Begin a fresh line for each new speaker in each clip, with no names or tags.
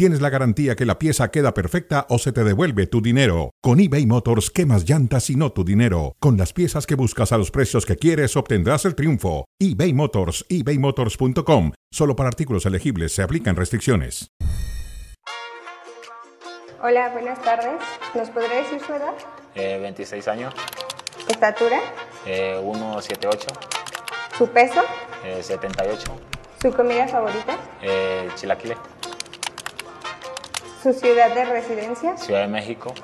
tienes la garantía que la pieza queda perfecta o se te devuelve tu dinero. Con eBay Motors, quemas llantas y no tu dinero. Con las piezas que buscas a los precios que quieres, obtendrás el triunfo. eBay Motors, ebaymotors.com. Solo para artículos elegibles se aplican restricciones.
Hola, buenas tardes. ¿Nos podría decir su edad?
26 Eh, años,
¿Estatura?
eh, 178,
¿Su peso?
eh, 78,
¿Su comida favorita?
eh, Chilaquile,
¿Su ciudad de residencia?
Ciudad de México,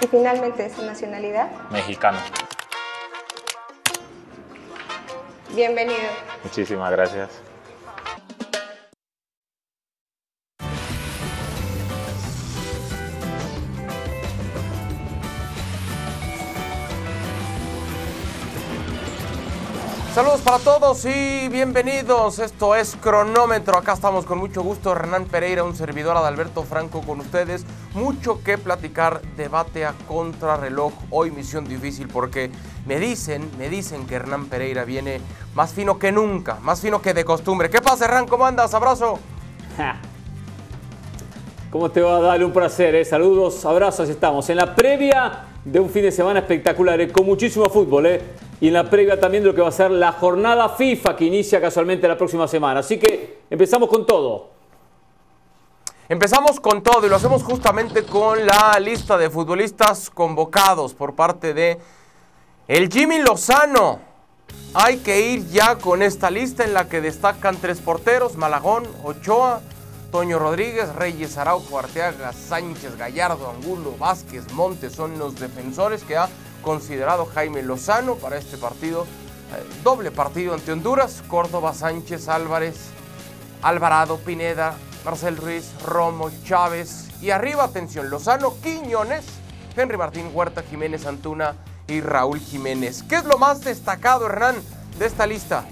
Y finalmente, ¿su nacionalidad?
mexicano.
Bienvenido.
Muchísimas gracias.
Para todos y bienvenidos. Esto es Cronómetro. Acá estamos con mucho gusto. Hernán Pereira, un servidor Adalberto Franco con ustedes. Mucho que platicar. Debate a contrarreloj. Hoy misión difícil porque me dicen, me dicen que Hernán Pereira viene más fino que nunca, más fino que de costumbre. ¿Qué pasa, Hernán? ¿Cómo andas? Abrazo.
¿Cómo te va a dar un placer? eh? Saludos, abrazos, estamos en la previa de un fin de semana espectacular, eh, con muchísimo fútbol, eh, y en la previa también de lo que va a ser la jornada FIFA que inicia casualmente la próxima semana. Así que empezamos con todo.
Empezamos con todo y lo hacemos justamente con la lista de futbolistas convocados por parte de el Jimmy Lozano. Hay que ir ya con esta lista en la que destacan tres porteros, Malagón, Ochoa, Toño Rodríguez, Reyes Araujo, Arteaga, Sánchez, Gallardo, Angulo, Vázquez, Montes son los defensores que ha considerado Jaime Lozano para este partido. eh, doble partido ante Honduras, Córdoba, Sánchez, Álvarez, Alvarado, Pineda, Marcel Ruiz, Romo, Chávez y arriba, atención, Lozano, Quiñones, Henry Martín, Huerta, Jiménez, Antuna y Raúl Jiménez. ¿Qué es lo más destacado, Hernán, de esta lista?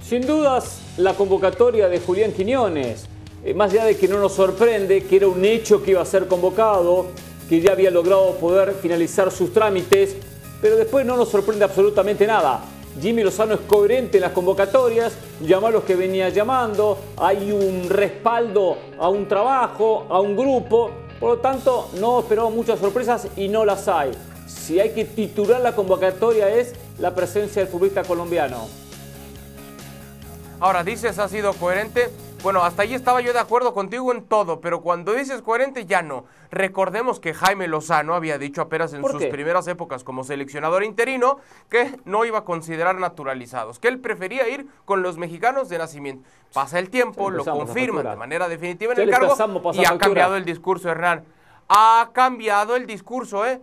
Sin dudas, la convocatoria de Julián Quiñones, eh, más allá de que no nos sorprende, que era un hecho que iba a ser convocado, que ya había logrado poder finalizar sus trámites, pero después no nos sorprende absolutamente nada. Jimmy Lozano es coherente en las convocatorias, llama a los que venía llamando, hay un respaldo a un trabajo, a un grupo, por lo tanto no esperamos muchas sorpresas y no las hay. Si hay que titular la convocatoria es la presencia del futbolista colombiano.
Ahora, dices, ha sido coherente. Bueno, hasta ahí estaba yo de acuerdo contigo en todo, pero cuando dices coherente ya no. Recordemos que Jaime Lozano había dicho apenas en
¿Por
sus
qué?
primeras épocas como seleccionador interino que no iba a considerar naturalizados, que él prefería ir con los mexicanos de nacimiento. Pasa el tiempo, lo
empezamos la
confirma
factura.
de manera definitiva en el cargo y ha cambiado el discurso, Hernán. Ha cambiado el discurso, ¿eh?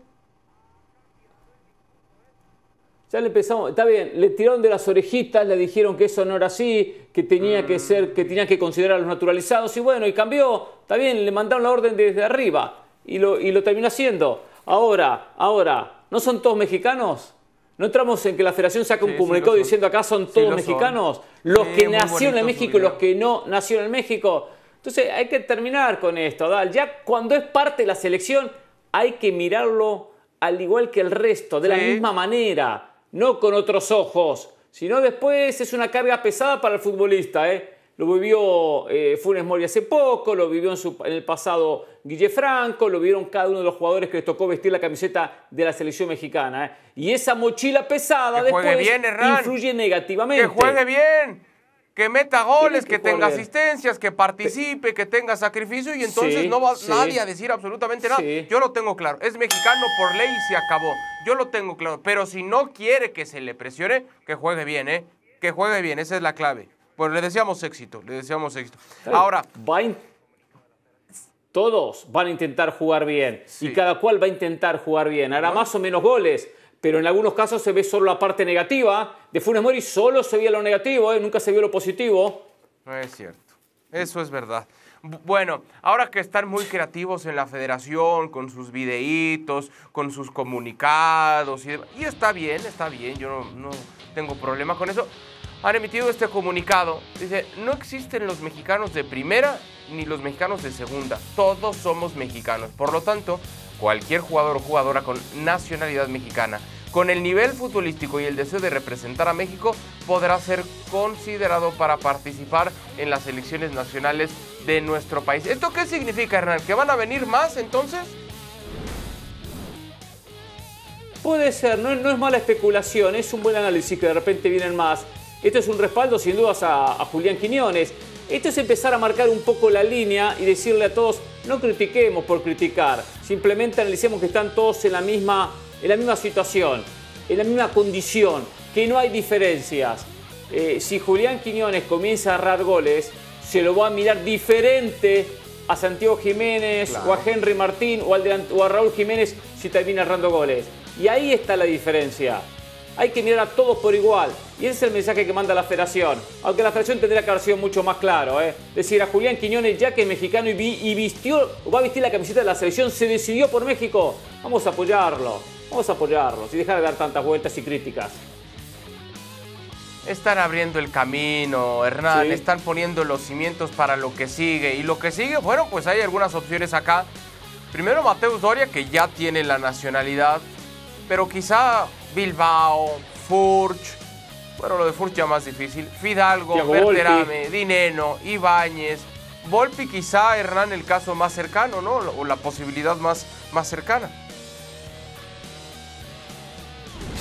Ya le empezamos, está bien, le tiraron de las orejitas, le dijeron que eso no era así, que tenía
Mm.
que ser, que tenía que considerar a los naturalizados, y bueno, y cambió, está bien, le mandaron la orden desde arriba, y lo, y lo terminó haciendo. Ahora, ahora, ¿no son todos mexicanos? ¿No entramos en que la federación saca un
sí
comunicado diciendo acá son
Sí
todos
son.
mexicanos? Los que nacieron en México y los que no nacieron en México. Entonces hay que terminar con esto, Dal. Ya cuando es parte de la selección hay que mirarlo al igual que el resto, de la misma manera, no con otros ojos, sino después es una carga pesada para el futbolista. ¿eh? Lo vivió eh, Funes Mori hace poco, lo vivió en, su- en el pasado Guille Franco, lo vieron cada uno de los jugadores que les tocó vestir la camiseta de la selección mexicana. ¿eh? Y esa mochila pesada
Que
después
bien,
influye negativamente.
Que juegue bien, que meta goles, que,
que
tenga asistencias, que participe, que tenga sacrificio y entonces
Sí,
no va
sí.
nadie a decir absolutamente nada.
Sí.
Yo lo tengo claro, es mexicano por ley y se acabó. Yo lo tengo claro, pero si no quiere que se le presione, que juegue bien, ¿eh? Que juegue bien, esa es la clave. Bueno, le deseamos éxito, le deseamos éxito. Ahora,
in- Todos van a intentar jugar bien y cada cual va a intentar jugar bien. Hará más o menos goles, pero en algunos casos se ve solo la parte negativa. De Funes Mori solo se veía lo negativo, ¿eh? nunca se vio lo positivo.
No es cierto. Eso es verdad. Bu- Bueno, ahora que están muy creativos en la federación, con sus videitos, con sus comunicados, y, y está bien, está bien, yo no, no tengo problema con eso. han emitido este comunicado. Dice, no existen los mexicanos de primera ni los mexicanos de segunda. Todos somos mexicanos. Por lo tanto, cualquier jugador o jugadora con nacionalidad mexicana, con el nivel futbolístico y el deseo de representar a México, podrá ser considerado para participar en las elecciones nacionales de nuestro país. ¿Esto qué significa, Hernán? ¿Que van a venir más entonces?
Puede ser, no, es mala especulación, es un buen análisis que de repente vienen más. Esto es un respaldo sin dudas a, a Julián Quiñones. Esto es empezar a marcar un poco la línea y decirle a todos, no critiquemos por criticar, simplemente analicemos que están todos en la misma, en la misma situación, en la misma condición, que no hay diferencias. Eh, si Julián Quiñones comienza a agarrar goles, se lo va a mirar diferente a Santiago Jiménez o a Henry Martín o, al o a Raúl Jiménez si termina errando goles. Y ahí está la diferencia. Hay que mirar a todos por igual. Y ese es el mensaje que manda la federación. Aunque la federación tendría que haber sido mucho más claro. ¿eh? Decir a Julián Quiñones, ya que es mexicano y, vi- y vistió, o va a vestir la camiseta de la selección, se decidió por México. Vamos a apoyarlo. Vamos a apoyarlo. Y dejar de dar tantas vueltas y críticas.
Están abriendo el camino, Hernán,
Sí.
están poniendo los cimientos para lo que sigue. Y lo que sigue, bueno, pues hay algunas opciones acá. Primero Mateus Doria, que ya tiene la nacionalidad, pero quizá Bilbao, Furch, bueno, lo de Furch ya más difícil, Fidalgo,
Thiago
Berterame, Dineno, Ibáñez, Volpi quizá, Hernán, el caso más cercano, ¿no? O la posibilidad más, más cercana.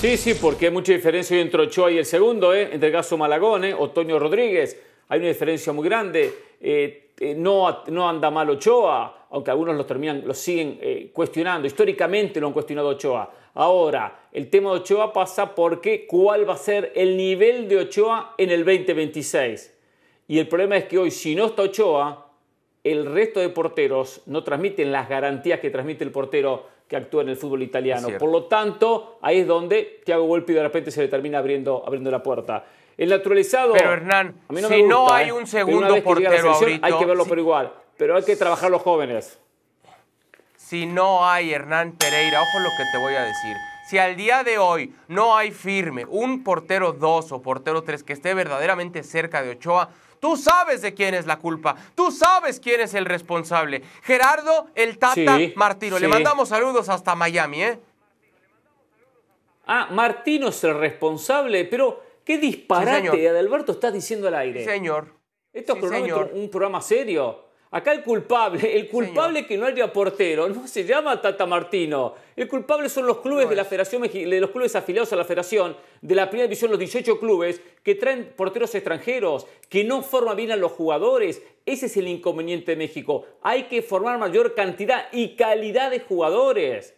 Sí, sí, porque hay mucha diferencia entre Ochoa y el segundo, ¿eh? entre el caso Malagón, ¿eh? Otoño Rodríguez. Hay una diferencia muy grande. Eh, eh, no, no anda mal Ochoa, aunque algunos lo, terminan, lo siguen eh, cuestionando. Históricamente lo han cuestionado Ochoa. Ahora, el tema de Ochoa pasa porque cuál va a ser el nivel de Ochoa en el 2026. Y el problema es que hoy, si no está Ochoa, el resto de porteros no transmiten las garantías que transmite el portero que actúa en el fútbol italiano. Por lo tanto, ahí es donde Thiago Volpi de repente se le termina abriendo, abriendo la puerta. El naturalizado.
Pero, Hernán,
a mí no
si no hay
¿eh?
un segundo portero
selección,
ahorita,
Hay que verlo por igual. Pero hay que trabajar los jóvenes.
si no hay Hernán Pereira, ojo lo que te voy a decir. Si al día de hoy no hay firme un portero 2 o portero 3 que esté verdaderamente cerca de Ochoa, tú sabes de quién es la culpa. Tú sabes quién es el responsable. Gerardo el Tata
Sí,
Martino. Le mandamos saludos hasta Miami, ¿eh?
Ah, Martino es el responsable, pero qué disparate. Adalberto, estás diciendo al aire.
Sí, señor.
Esto es un programa serio. Acá el culpable, el culpable que no haya portero, no se llama Tata Martino. El culpable son los clubes de la Federación de los clubes afiliados a la Federación, de la Primera División, los 18 clubes que traen porteros extranjeros, que no forman bien a los jugadores. Ese es el inconveniente de México. Hay que formar mayor cantidad y calidad de jugadores.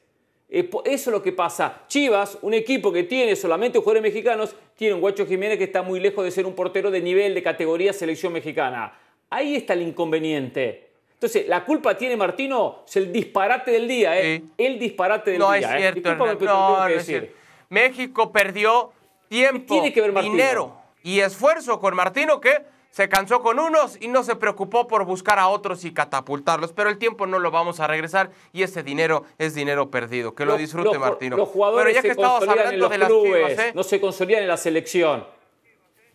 Eh, Eso es lo que pasa. Chivas, un equipo que tiene solamente jugadores mexicanos, tiene un Guacho Jiménez que está muy lejos de ser un portero de nivel de categoría selección mexicana. Ahí está el inconveniente. Entonces, la culpa tiene Martino, es el disparate del día, ¿eh?
Sí.
El disparate del
No es
día, ¿eh?
cierto,
lo
No, es
decir.
cierto. México perdió tiempo,
¿Qué tiene que ver Martino?
dinero y esfuerzo con Martino que se cansó con unos y no se preocupó por buscar a otros y catapultarlos. Pero el tiempo no lo vamos a regresar y ese dinero es dinero perdido. Que lo disfrute
los,
Martino.
Los jugadores
Pero ya que
se en
hablando
los
de las
clubes,
chivas, ¿eh?
no se consolidan en la selección.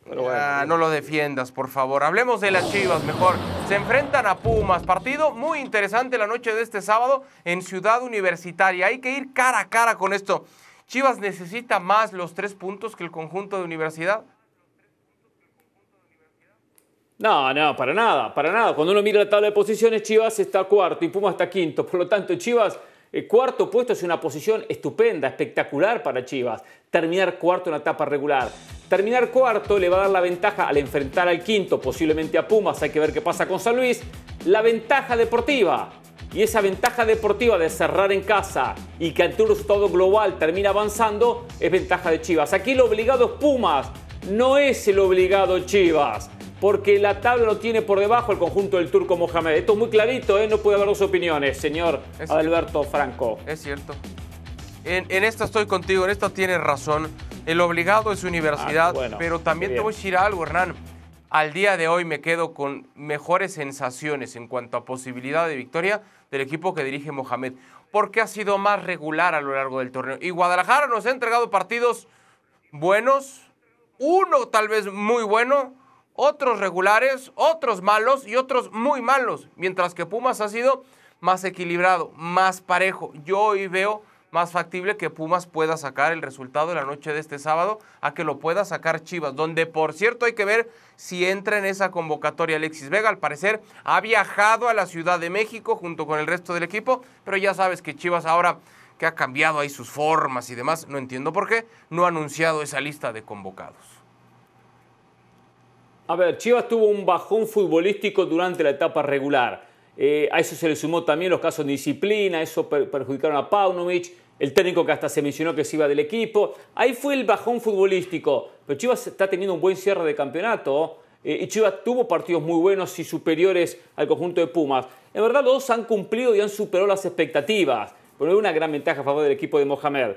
Pero bueno,
Ah, no lo defiendas, por favor. Hablemos de las Chivas mejor. Se enfrentan a Pumas. Partido muy interesante la noche de este sábado en Ciudad Universitaria. Hay que ir cara a cara con esto. Chivas necesita más los tres puntos que el conjunto de universidad.
No, no, para nada, para nada. Cuando uno mira la tabla de posiciones, Chivas está cuarto y Pumas está quinto. Por lo tanto, Chivas, el cuarto puesto es una posición estupenda, espectacular para Chivas. Terminar cuarto en la etapa regular. Terminar cuarto le va a dar la ventaja al enfrentar al quinto, posiblemente a Pumas, hay que ver qué pasa con San Luis, la ventaja deportiva. Y esa ventaja deportiva de cerrar en casa y que ante un resultado global termina avanzando es ventaja de Chivas. Aquí el obligado es Pumas, no es el obligado Chivas porque la tabla lo tiene por debajo el conjunto del turco Mohamed. Esto es muy clarito, ¿eh? no puede haber dos opiniones, señor
Es
Alberto Franco.
Es cierto. En, en esto estoy contigo, en esto tienes razón. El obligado es universidad,
Ah, bueno,
pero también te voy a decir algo, Hernán. Al día de hoy me quedo con mejores sensaciones en cuanto a posibilidad de victoria del equipo que dirige Mohamed, porque ha sido más regular a lo largo del torneo. Y Guadalajara nos ha entregado partidos buenos, Uno tal vez muy bueno, otros regulares, otros malos y otros muy malos. Mientras que Pumas ha sido más equilibrado, más parejo. Yo hoy veo más factible que Pumas pueda sacar el resultado de la noche de este sábado a que lo pueda sacar Chivas, donde por cierto hay que ver si entra en esa convocatoria Alexis Vega. Al parecer ha viajado a la Ciudad de México junto con el resto del equipo, pero ya sabes que Chivas ahora que ha cambiado ahí sus formas y demás, no entiendo por qué, no ha anunciado esa lista de convocados.
A ver, Chivas tuvo un bajón futbolístico durante la etapa regular. Eh, a eso se le sumó también los casos de disciplina, eso perjudicaron a Paunovic, el técnico que hasta se mencionó que se iba del equipo. Ahí fue el bajón futbolístico. Pero Chivas está teniendo un buen cierre de campeonato. Eh, y Chivas tuvo partidos muy buenos y superiores al conjunto de Pumas. En verdad, los dos han cumplido y han superado las expectativas pero hay una gran ventaja a favor del equipo de Mohamed.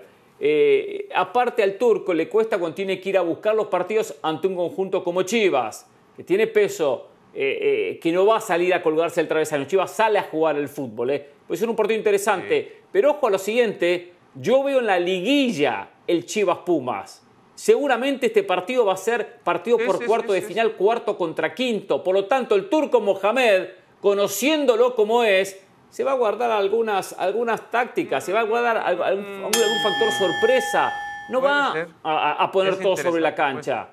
Eh, aparte al turco le cuesta cuando tiene que ir a buscar los partidos ante un conjunto como Chivas, que tiene peso, eh, eh, que no va a salir a colgarse el travesaño. Chivas sale a jugar el fútbol. Puede ser un partido interesante. Pero ojo a lo siguiente, yo veo en la liguilla el Chivas Pumas. Seguramente este partido va a ser partido por cuarto de final, cuarto contra quinto. Por lo tanto, el turco Mohamed, conociéndolo como es, se va a guardar algunas, algunas tácticas, se va a guardar algún, factor sorpresa. No va a, poner todo sobre la cancha.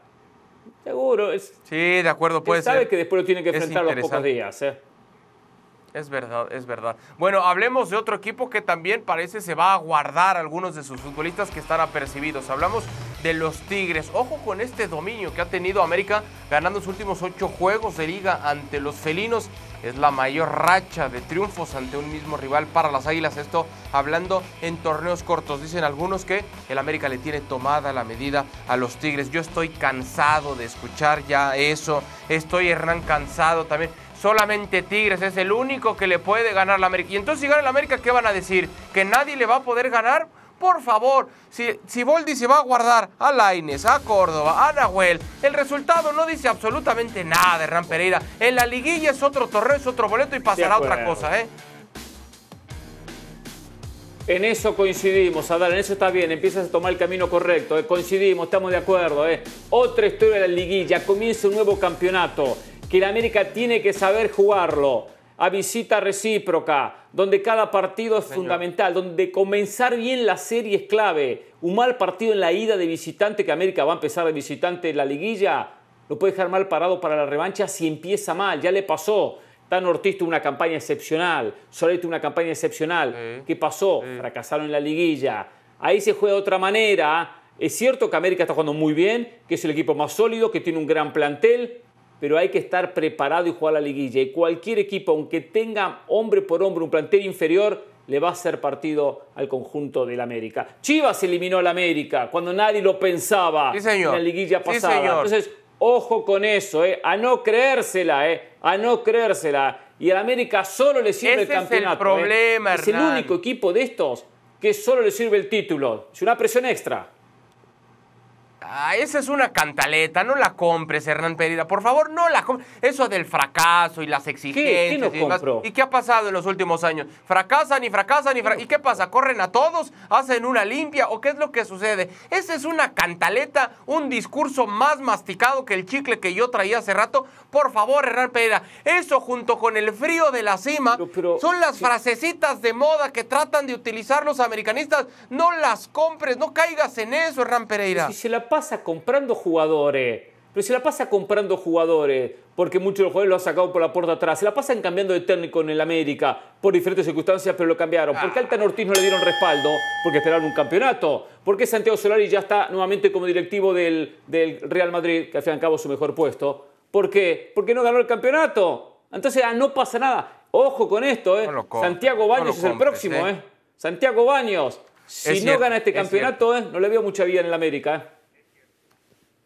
Seguro. Es,
sí, de acuerdo, puede
sabe que después lo tiene que enfrentar los pocos días. ¿eh?
Es verdad, es verdad. Bueno, hablemos de otro equipo que también parece se va a guardar algunos de sus futbolistas que están apercibidos. Hablamos de los Tigres. Ojo con este dominio que ha tenido América ganando sus últimos ocho juegos de liga ante los felinos es la mayor racha de triunfos ante un mismo rival para las Águilas. Esto hablando en torneos cortos. Dicen algunos que el América le tiene tomada la medida a los Tigres. Yo estoy cansado de escuchar ya eso. Estoy Hernán cansado también. Solamente Tigres es el único que le puede ganar la América. Y entonces si gana la América, ¿qué van a decir? ¿Que nadie le va a poder ganar? Por favor, si, si Boldi se va a guardar a Laines, a Córdoba, a Nahuel, el resultado no dice absolutamente nada de Ram Pereira. En la liguilla es otro torneo, es otro boleto y pasará otra cosa, ¿eh?
En eso coincidimos, Adán, en eso está bien, empiezas a tomar el camino correcto, ¿eh? coincidimos, estamos de acuerdo. ¿eh? Otra historia de la liguilla, comienza un nuevo campeonato, que la América tiene que saber jugarlo a visita recíproca, donde cada partido es fundamental, donde comenzar bien la serie es clave. Un mal partido en la ida de visitante, que América va a empezar de visitante en la liguilla, lo puede dejar mal parado para la revancha si empieza mal, ya le pasó. Tan Ortiz tuvo una campaña excepcional, Soler tuvo una campaña excepcional. ¿Qué pasó? Fracasaron en la liguilla. Ahí se juega de otra manera. Es cierto que América está jugando muy bien, que es el equipo más sólido, que tiene un gran plantel, pero hay que estar preparado y jugar la liguilla. Y cualquier equipo, aunque tenga hombre por hombre un plantel inferior, le va a hacer partido al conjunto del América. Chivas eliminó al América cuando nadie lo pensaba en la liguilla pasada. Entonces, ojo con eso, eh, a no creérsela, eh, a no creérsela. Y al América solo le sirve el campeonato.
Es el problema,
eh. Es el único equipo de estos que solo le sirve el título. Es una presión extra.
Ah, esa es una cantaleta, no la compres, Hernán Pereira. Por favor, no la compres. Eso del fracaso y las exigencias.
¿Qué?
y, qué ha pasado en los últimos años? Fracasan y fracasan y fracasan. ¿Y qué pasa? ¿Corren a todos? ¿Hacen una limpia? ¿O qué es lo que sucede? Esa es una cantaleta, un discurso más masticado que el chicle que yo traía hace rato. Por favor, Hernán Pereira. Eso junto con el frío de la cima son las frasecitas de moda que tratan de utilizar los americanistas. No las compres, no caigas en eso, Hernán Pereira.
Si se la pasa comprando jugadores. Pero se la pasa comprando jugadores, porque muchos de los jugadores lo han sacado por la puerta atrás. Se la pasan cambiando de técnico en el América por diferentes circunstancias, pero lo cambiaron. ¿Por qué Altan Ortiz no le dieron respaldo? Porque esperaron un campeonato. ¿Por qué Santiago Solari ya está nuevamente como directivo del, del Real Madrid, que al fin y al cabo es su mejor puesto? ¿Por qué? Porque no ganó el campeonato. Entonces, ah, no pasa nada. Ojo con esto, ¿eh? Santiago Baños es el próximo, ¿eh? ¿eh? Santiago Baños. Si no gana este campeonato, ¿eh? no le veo mucha vida en el América. ¿eh?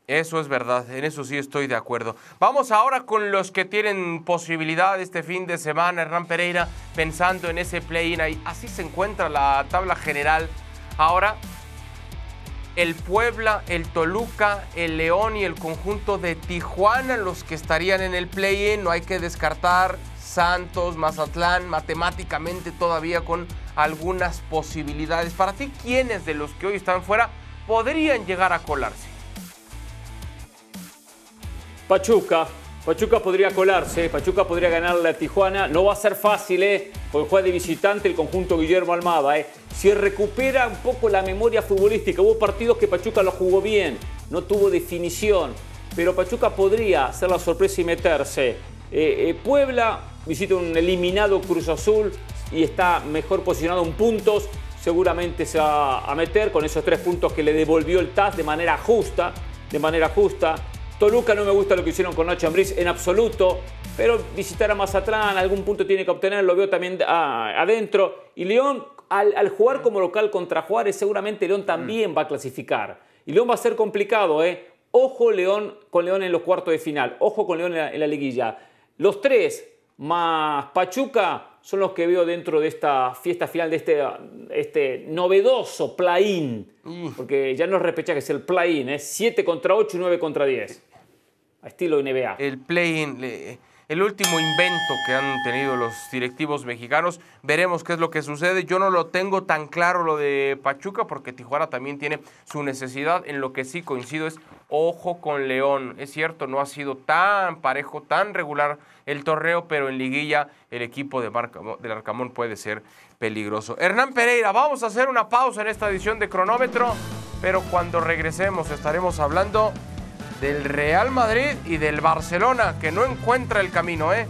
Eso es verdad, en eso sí estoy de acuerdo. Vamos ahora con los que tienen posibilidad este fin de semana, Hernán Pereira, pensando en ese play-in. Así se encuentra la tabla general. Ahora, el Puebla, el Toluca, el León y el conjunto de Tijuana, los que estarían en el play-in, no hay que descartar. Santos, Mazatlán, matemáticamente todavía con algunas posibilidades. Para ti, ¿quiénes de los que hoy están fuera podrían llegar a colarse?
Pachuca. Pachuca podría colarse, Pachuca podría ganarle a Tijuana. No va a ser fácil, ¿eh? Porque juega de visitante el conjunto Guillermo Almada, ¿eh? Si recupera un poco la memoria futbolística, hubo partidos que Pachuca lo jugó bien, no tuvo definición, pero Pachuca podría ser la sorpresa y meterse. Eh, eh, Puebla visita un eliminado Cruz Azul y está mejor posicionado en puntos. Seguramente se va a meter con esos tres puntos que le devolvió el TAS de manera justa, de manera justa. Toluca no me gusta lo que hicieron con Nacho Ambriz en absoluto, pero visitar a Mazatlán, algún punto tiene que obtener, lo veo también ah, adentro. Y León, al, jugar como local contra Juárez, seguramente León también va a clasificar. Y León va a ser complicado, ¿eh? Ojo León con León en los cuartos de final, ojo con León en la, liguilla. Los tres más Pachuca son los que veo dentro de esta fiesta final, de este, este novedoso play-in. Porque ya no es repechaje, es el play-in, es 7 contra 8 y 9 contra 10 a estilo NBA.
El play el último invento que han tenido los directivos mexicanos. Veremos qué es lo que sucede. Yo no lo tengo tan claro lo de Pachuca porque Tijuana también tiene su necesidad. En lo que sí coincido es ojo con León. Es cierto, no ha sido tan parejo, tan regular el torneo, pero en liguilla el equipo de del Arcamón puede ser peligroso. Hernán Pereira, vamos a hacer una pausa en esta edición de cronómetro, pero cuando regresemos estaremos hablando del Real Madrid y del Barcelona, que no encuentra el camino, ¿eh?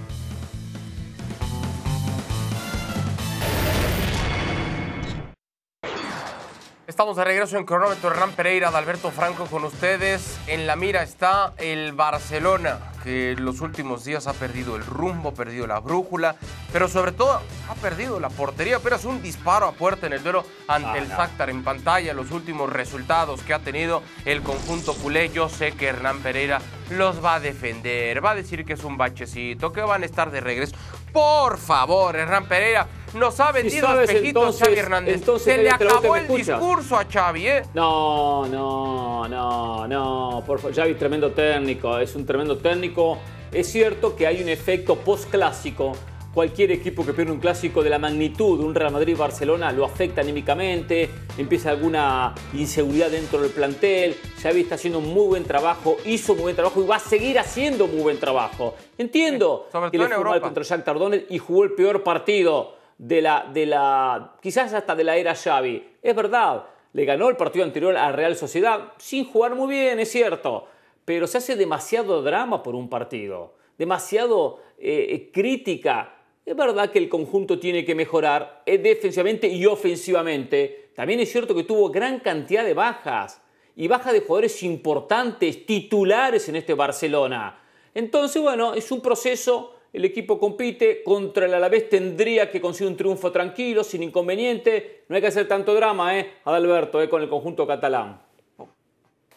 Estamos de regreso en cronómetro. Hernán Pereira, de Alberto Franco con ustedes. En la mira está el Barcelona, que en los últimos días ha perdido el rumbo, ha perdido la brújula, pero sobre todo ha perdido la portería. Pero es un disparo a puerta en el duelo ante ah, el Shakhtar en pantalla. Los últimos resultados que ha tenido el conjunto culé. Yo sé que Hernán Pereira los va a defender, va a decir que es un bachecito, que van a estar de regreso. Por favor, Hernán Pereira nos ha vendido si espejitos Xavi Hernández. Se le acabó el discurso a Xavi, ¿eh?
No, no, no, no. Por favor, Xavi es tremendo técnico, es un tremendo técnico. Es cierto que hay un efecto post-clásico. Cualquier equipo que pierde un clásico de la magnitud de un Real Madrid-Barcelona lo afecta anímicamente, empieza alguna inseguridad dentro del plantel. Xavi está haciendo un muy buen trabajo, hizo muy buen trabajo y va a seguir haciendo muy buen trabajo. Entiendo que le fue mal contra Jack Tardones y jugó el peor partido de la, de la, quizás hasta de la era Xavi. Es verdad, le ganó el partido anterior a Real Sociedad sin jugar muy bien, es cierto, pero se hace demasiado drama por un partido, demasiado eh, eh, crítica. Es verdad que el conjunto tiene que mejorar eh, defensivamente y ofensivamente. También es cierto que tuvo gran cantidad de bajas y bajas de jugadores importantes, titulares en este Barcelona. Entonces, bueno, es un proceso el equipo compite, contra el Alavés tendría que conseguir un triunfo tranquilo, sin inconveniente. No hay que hacer tanto drama, ¿eh? Adalberto, ¿eh? con el conjunto catalán.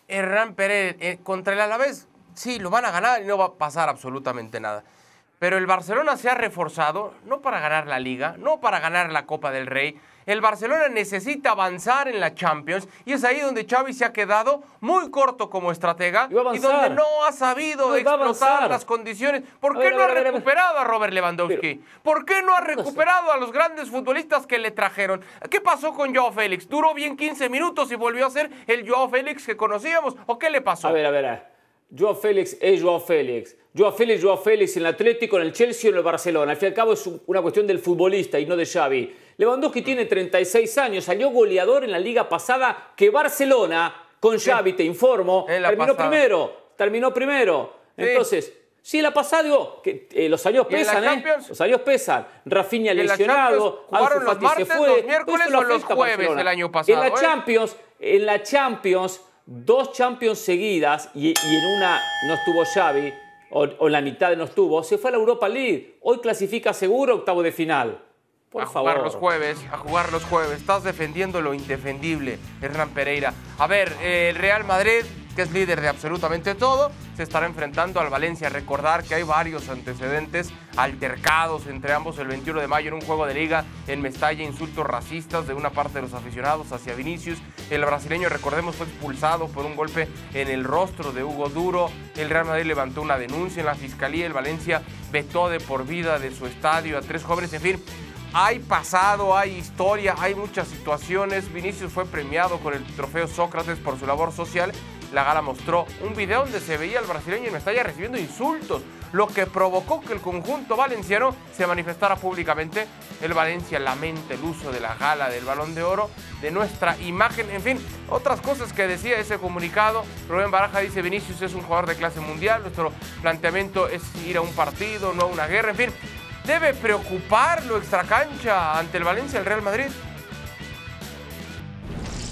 Hernán Pérez, eh, contra el Alavés, sí, lo van a ganar y no va a pasar absolutamente nada. Pero el Barcelona se ha reforzado, no para ganar la liga, no para ganar la Copa del Rey, el Barcelona necesita avanzar en la Champions y es ahí donde Xavi se ha quedado muy corto como estratega y, donde no ha sabido explotar las condiciones. ¿Por qué no ha recuperado a, Robert Lewandowski? ¿Por qué no ha recuperado a los grandes futbolistas que le trajeron? ¿Qué pasó con Joao Félix? ¿Duró bien 15 minutos y volvió a ser el Joao Félix que conocíamos? ¿O qué le pasó?
A ver, a ver. Joao Félix es Joao Félix. Joao Félix, Joao Félix en el Atlético, en el Chelsea o en el Barcelona. Al fin y al cabo es una cuestión del futbolista y no de Xavi. Lewandowski tiene 36 años, salió goleador en la liga pasada que Barcelona, con Xavi, te informo, terminó primero. Terminó primero. Entonces, sí, la pasada, digo, que eh, los años pesan, ¿eh? Los años pesan. Rafinha lesionado,
los martes, se fue. los miércoles o los jueves del año pasado.
En la ¿eh? Champions, en la Champions, dos Champions seguidas y, en una no estuvo Xavi, o, o, en la mitad no estuvo, se fue a la Europa League. Hoy clasifica seguro octavo de final
a jugar los jueves, a jugar los jueves. Estás defendiendo lo indefendible, Hernán Pereira. A ver, el Real Madrid, que es líder de absolutamente todo, se estará enfrentando al Valencia. Recordar que hay varios antecedentes altercados entre ambos el 21 de mayo en un juego de liga en Mestalla, insultos racistas de una parte de los aficionados hacia Vinicius. El brasileño, recordemos, fue expulsado por un golpe en el rostro de Hugo Duro. El Real Madrid levantó una denuncia en la fiscalía. El Valencia vetó de por vida de su estadio a tres jóvenes. En fin, hay pasado, hay historia, hay muchas situaciones. Vinicius fue premiado con el trofeo Sócrates por su labor social La gala mostró un video donde se veía al brasileño en Mestalla recibiendo insultos, lo que provocó que el conjunto valenciano se manifestara públicamente. El Valencia lamenta el uso de la gala del balón de oro, de nuestra imagen, en fin, otras cosas que decía ese comunicado. Rubén Baraja dice, Vinicius es un jugador de clase mundial, nuestro planteamiento es ir a un partido, no a una guerra, en fin. ¿Debe preocuparlo extracancha ante el Valencia el Real Madrid?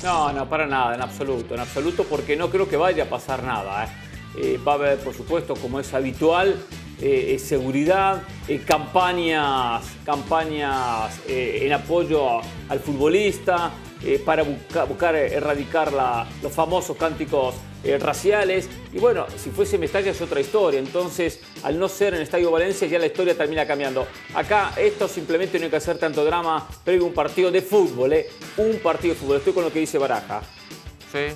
No, no, para nada, en absoluto, en absoluto, porque no creo que vaya a pasar nada. ¿eh? Eh, va a haber, por supuesto, como es habitual, eh, seguridad, campañas, campañas en apoyo al futbolista, para buscar erradicar los famosos cánticos raciales. Y bueno, si fuese Mestalla es otra historia. Entonces, al no ser en el Estadio Valencia, ya la historia termina cambiando. Acá esto simplemente no hay que hacer tanto drama previo un partido de fútbol, ¿eh? Un partido de fútbol. Estoy con lo que dice Baraja.
Sí.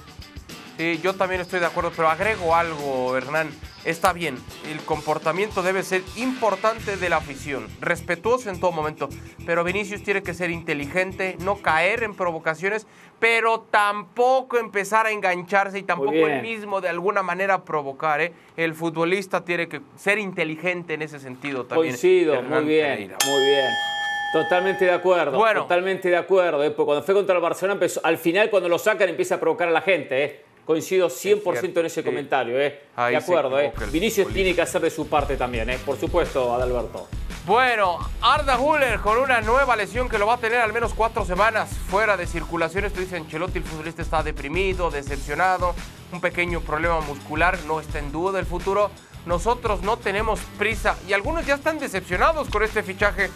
Sí, yo también estoy de acuerdo, pero agrego algo, Hernán. Está bien, el comportamiento debe ser importante de la afición, respetuoso en todo momento, pero Vinicius tiene que ser inteligente, no caer en provocaciones, pero tampoco empezar a engancharse y tampoco el mismo de alguna manera provocar. ¿eh? El futbolista tiene que ser inteligente en ese sentido también.
Coincido, muy bien, muy bien. Totalmente de acuerdo, bueno. totalmente de acuerdo. ¿eh? Cuando fue contra el Barcelona, empezó, al final cuando lo sacan empieza a provocar a la gente. ¿eh? Coincido 100% en ese comentario, ¿eh? de acuerdo, ¿eh? Vinicius tiene que hacer de su parte también, ¿eh? por supuesto, Adalberto.
Bueno, Arda Huller con una nueva lesión que lo va a tener al menos cuatro semanas fuera de circulación. Esto dice Ancelotti, el futbolista está deprimido, decepcionado, un pequeño problema muscular, no está en duda el futuro. Nosotros no tenemos prisa y algunos ya están decepcionados con este fichaje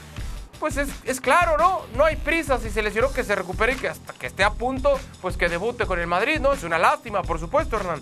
pues es, claro, ¿no? No hay prisa si se lesionó que se recupere y que hasta que esté a punto, pues que debute con el Madrid, ¿no? Es una lástima, por supuesto, Hernán.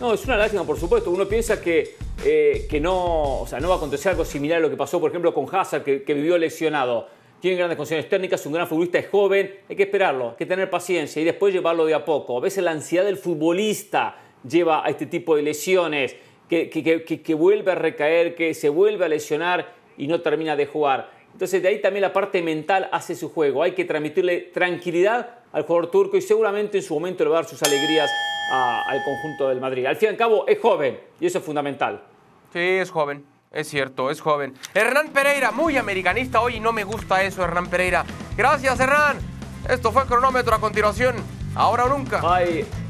No, es una lástima, por supuesto. Uno piensa que, eh, que no, o sea, no va a acontecer algo similar a lo que pasó, por ejemplo, con Hazard, que, vivió lesionado. Tiene grandes condiciones técnicas, un gran futbolista, es joven, hay que esperarlo, hay que tener paciencia y después llevarlo de a poco. A veces la ansiedad del futbolista lleva a este tipo de lesiones, que, que vuelve a recaer, que se vuelve a lesionar y no termina de jugar. Entonces de ahí también la parte mental hace su juego. Hay que transmitirle tranquilidad al jugador turco y seguramente en su momento le va a dar sus alegrías al conjunto del Madrid. Al fin y al cabo es joven y eso es fundamental.
Sí, es joven. Es cierto, es joven. Hernán Pereira, muy americanista hoy y no me gusta eso, Hernán Pereira. Gracias, Hernán. Esto fue cronómetro a continuación. Ahora o nunca.
Bye.